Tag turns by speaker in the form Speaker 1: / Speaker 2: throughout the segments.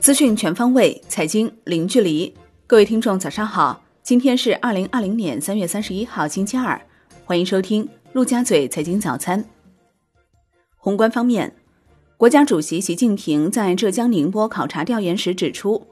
Speaker 1: 资讯全方位，财经零距离。各位听众，早上好！今天是二零二零年三月三十一号，星期二。欢迎收听陆家嘴财经早餐。宏观方面，国家主席习近平在浙江宁波考察调研时指出，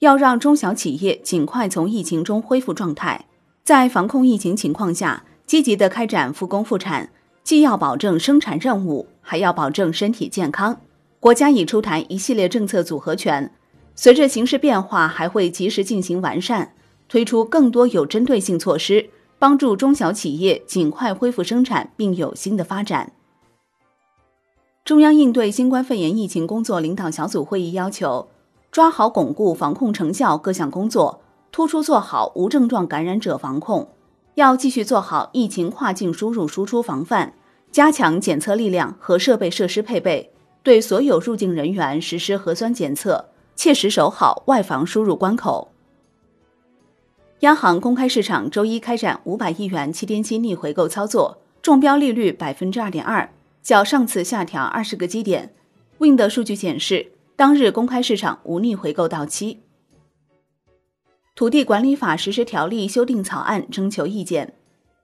Speaker 1: 要让中小企业尽快从疫情中恢复状态，在防控疫情情况下，积极的开展复工复产，既要保证生产任务，还要保证身体健康。国家已出台一系列政策组合拳，随着形势变化，还会及时进行完善，推出更多有针对性措施，帮助中小企业尽快恢复生产并有新的发展。中央应对新冠肺炎疫情工作领导小组会议要求，抓好巩固防控成效各项工作，突出做好无症状感染者防控，要继续做好疫情跨境输入输出防范，加强检测力量和设备设施配备。对所有入境人员实施核酸检测，切实守好外防输入关口。央行公开市场周一开展五百亿元七天期逆回购操作，中标利率百分之二点二，较上次下调二十个基点。Wind 数据显示，当日公开市场无逆回购到期。土地管理法实施条例修订草案征求意见，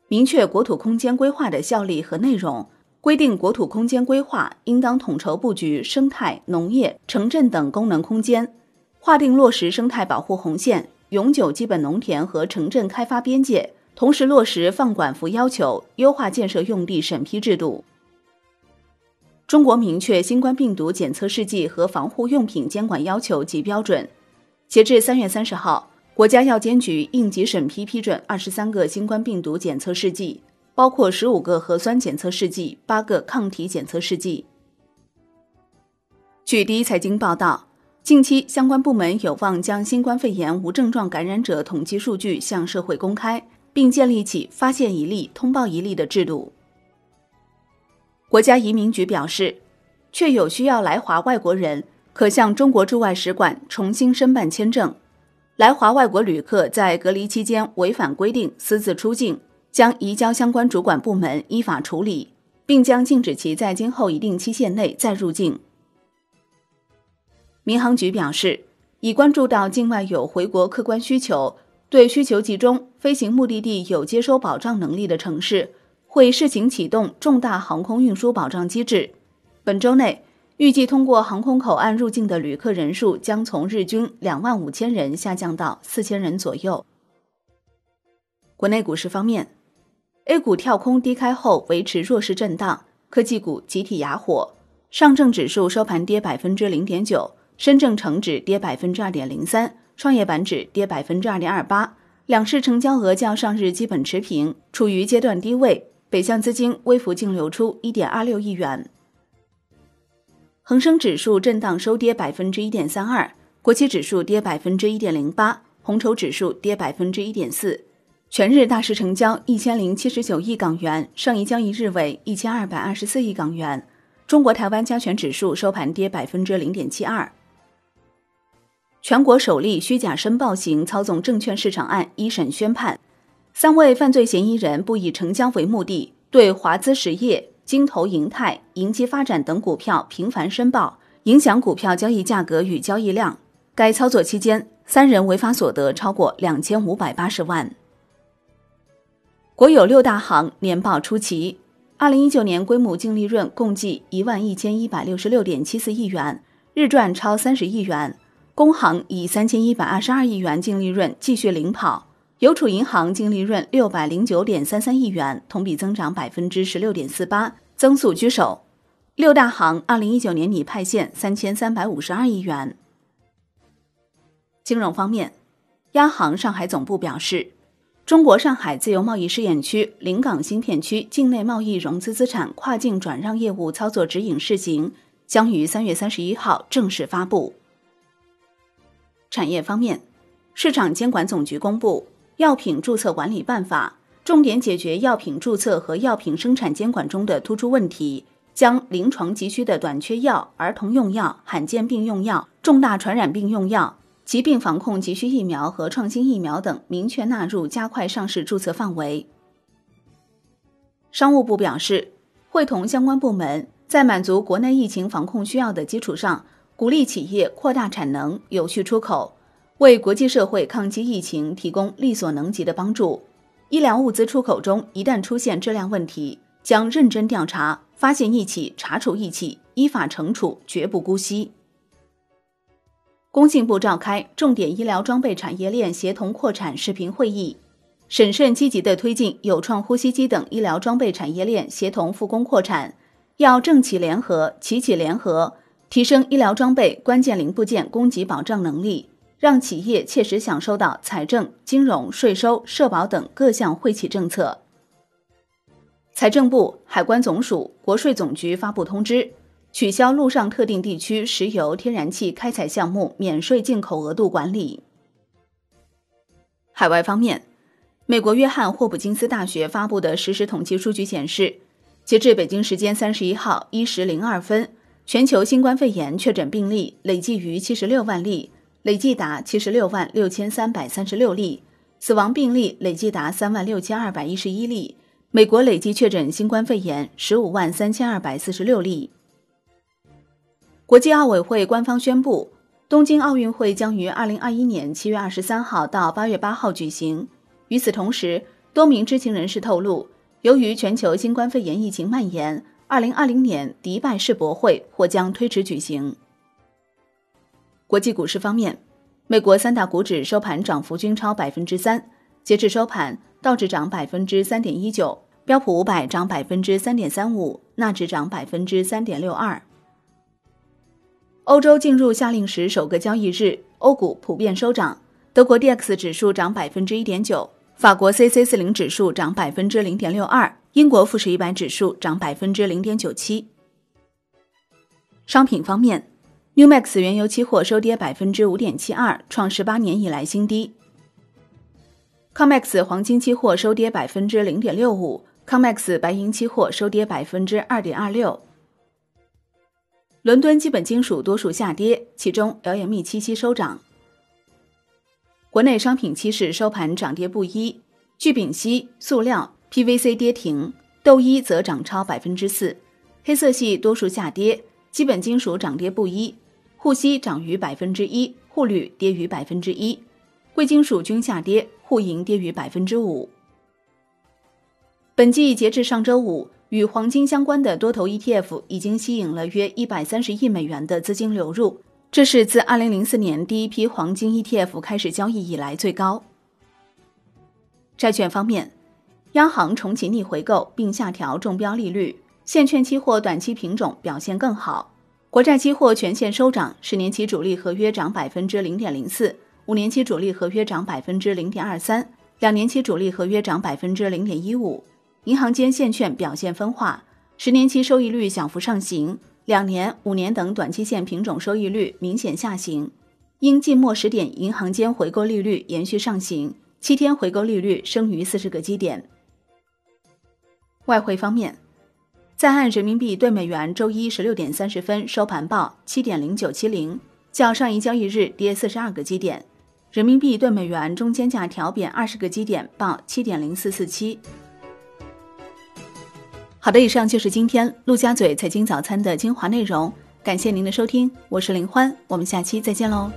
Speaker 1: 明确国土空间规划的效力和内容。规定国土空间规划应当统筹布局生态、农业、城镇等功能空间，划定落实生态保护红线、永久基本农田和城镇开发边界，同时落实放管服要求，优化建设用地审批制度。中国明确新冠病毒检测试剂和防护用品监管要求及标准。截至三月三十号，国家药监局应急审批批准二十三个新冠病毒检测试剂。包括十五个核酸检测试剂、八个抗体检测试剂。据第一财经报道，近期相关部门有望将新冠肺炎无症状感染者统计数据向社会公开，并建立起发现一例通报一例的制度。国家移民局表示，确有需要来华外国人，可向中国驻外使馆重新申办签证。来华外国旅客在隔离期间违反规定私自出境。将移交相关主管部门依法处理，并将禁止其在今后一定期限内再入境。民航局表示，已关注到境外有回国客观需求，对需求集中、飞行目的地有接收保障能力的城市，会试行启动重大航空运输保障机制。本周内，预计通过航空口岸入境的旅客人数将从日均两万五千人下降到四千人左右。国内股市方面。A 股跳空低开后维持弱势震荡，科技股集体哑火。上证指数收盘跌百分之零点九，深证成指跌百分之二点零三，创业板指跌百分之二点二八。两市成交额较上日基本持平，处于阶段低位。北向资金微幅净流出一点二六亿元。恒生指数震荡收跌百分之一点三二，国企指数跌百分之一点零八，红筹指数跌百分之一点四。全日大市成交一千零七十九亿港元，上一交易日为一千二百二十四亿港元。中国台湾加权指数收盘跌百分之零点七二。全国首例虚假申报型操纵证券市场案一审宣判，三位犯罪嫌疑人不以成交为目的，对华资实业、金投银泰、银基发展等股票频繁申报，影响股票交易价格与交易量。该操作期间，三人违法所得超过两千五百八十万。国有六大行年报出齐，二零一九年规模净利润共计一万一千一百六十六点七四亿元，日赚超三十亿元。工行以三千一百二十二亿元净利润继续领跑，邮储银行净利润六百零九点三三亿元，同比增长百分之十六点四八，增速居首。六大行二零一九年拟派现三千三百五十二亿元。金融方面，央行上海总部表示。中国上海自由贸易试验区临港新片区境内贸易融资资产跨境转让业务操作指引试行将于三月三十一号正式发布。产业方面，市场监管总局公布《药品注册管理办法》，重点解决药品注册和药品生产监管中的突出问题，将临床急需的短缺药、儿童用药、罕见病用药、重大传染病用药。疾病防控急需疫苗和创新疫苗等明确纳入加快上市注册范围。商务部表示，会同相关部门在满足国内疫情防控需要的基础上，鼓励企业扩大产能、有序出口，为国际社会抗击疫情提供力所能及的帮助。医疗物资出口中一旦出现质量问题，将认真调查，发现一起查处一起，依法惩处，绝不姑息。工信部召开重点医疗装备产业链协同扩产视频会议，审慎积极地推进有创呼吸机等医疗装备产业链协同复工扩产，要政企联合、企企联合，提升医疗装备关键零部件供给保障能力，让企业切实享受到财政、金融、税收、社保等各项惠企政策。财政部、海关总署、国税总局发布通知。取消陆上特定地区石油天然气开采项目免税进口额度管理。海外方面，美国约翰霍普金斯大学发布的实时统计数据显示，截至北京时间三十一号一时零二分，全球新冠肺炎确诊病例累计逾七十六万例，累计达七十六万六千三百三十六例，死亡病例累计达三万六千二百一十一例。美国累计确诊新冠肺炎十五万三千二百四十六例。国际奥委会官方宣布，东京奥运会将于二零二一年七月二十三号到八月八号举行。与此同时，多名知情人士透露，由于全球新冠肺炎疫情蔓延，二零二零年迪拜世博会或将推迟举行。国际股市方面，美国三大股指收盘涨幅均超百分之三。截至收盘，道指涨百分之三点一九，标普五百涨百分之三点三五，纳指涨百分之三点六二。欧洲进入夏令时首个交易日，欧股普遍收涨。德国 D X 指数涨百分之一点九，法国 C C 四零指数涨百分之零点六二，英国富时一百指数涨百分之零点九七。商品方面，New Max 原油期货收跌百分之五点七二，创十八年以来新低。Comex 黄金期货收跌百分之零点六五，Comex 白银期货收跌百分之二点二六。伦敦基本金属多数下跌，其中 LME 七七收涨。国内商品期市收盘涨跌不一，聚丙烯、塑料、PVC 跌停，豆一则涨超百分之四。黑色系多数下跌，基本金属涨跌不一，沪锡涨逾百分之一，沪铝跌逾百分之一，贵金属均下跌，沪银跌逾百分之五。本季截至上周五。与黄金相关的多头 ETF 已经吸引了约一百三十亿美元的资金流入，这是自二零零四年第一批黄金 ETF 开始交易以来最高。债券方面，央行重启逆回购并下调中标利率，现券期货短期品种表现更好，国债期货全线收涨，十年期主力合约涨百分之零点零四，五年期主力合约涨百分之零点二三，两年期主力合约涨百分之零点一五。银行间现券表现分化，十年期收益率小幅上行，两年、五年等短期线品种收益率明显下行。因近末时点银行间回购利率延续上行，七天回购利率升逾四十个基点。外汇方面，在岸人民币对美元周一十六点三十分收盘报七点零九七零，较上一交易日跌四十二个基点。人民币对美元中间价调贬二十个基点，报七点零四四七。好的，以上就是今天陆家嘴财经早餐的精华内容，感谢您的收听，我是林欢，我们下期再见喽。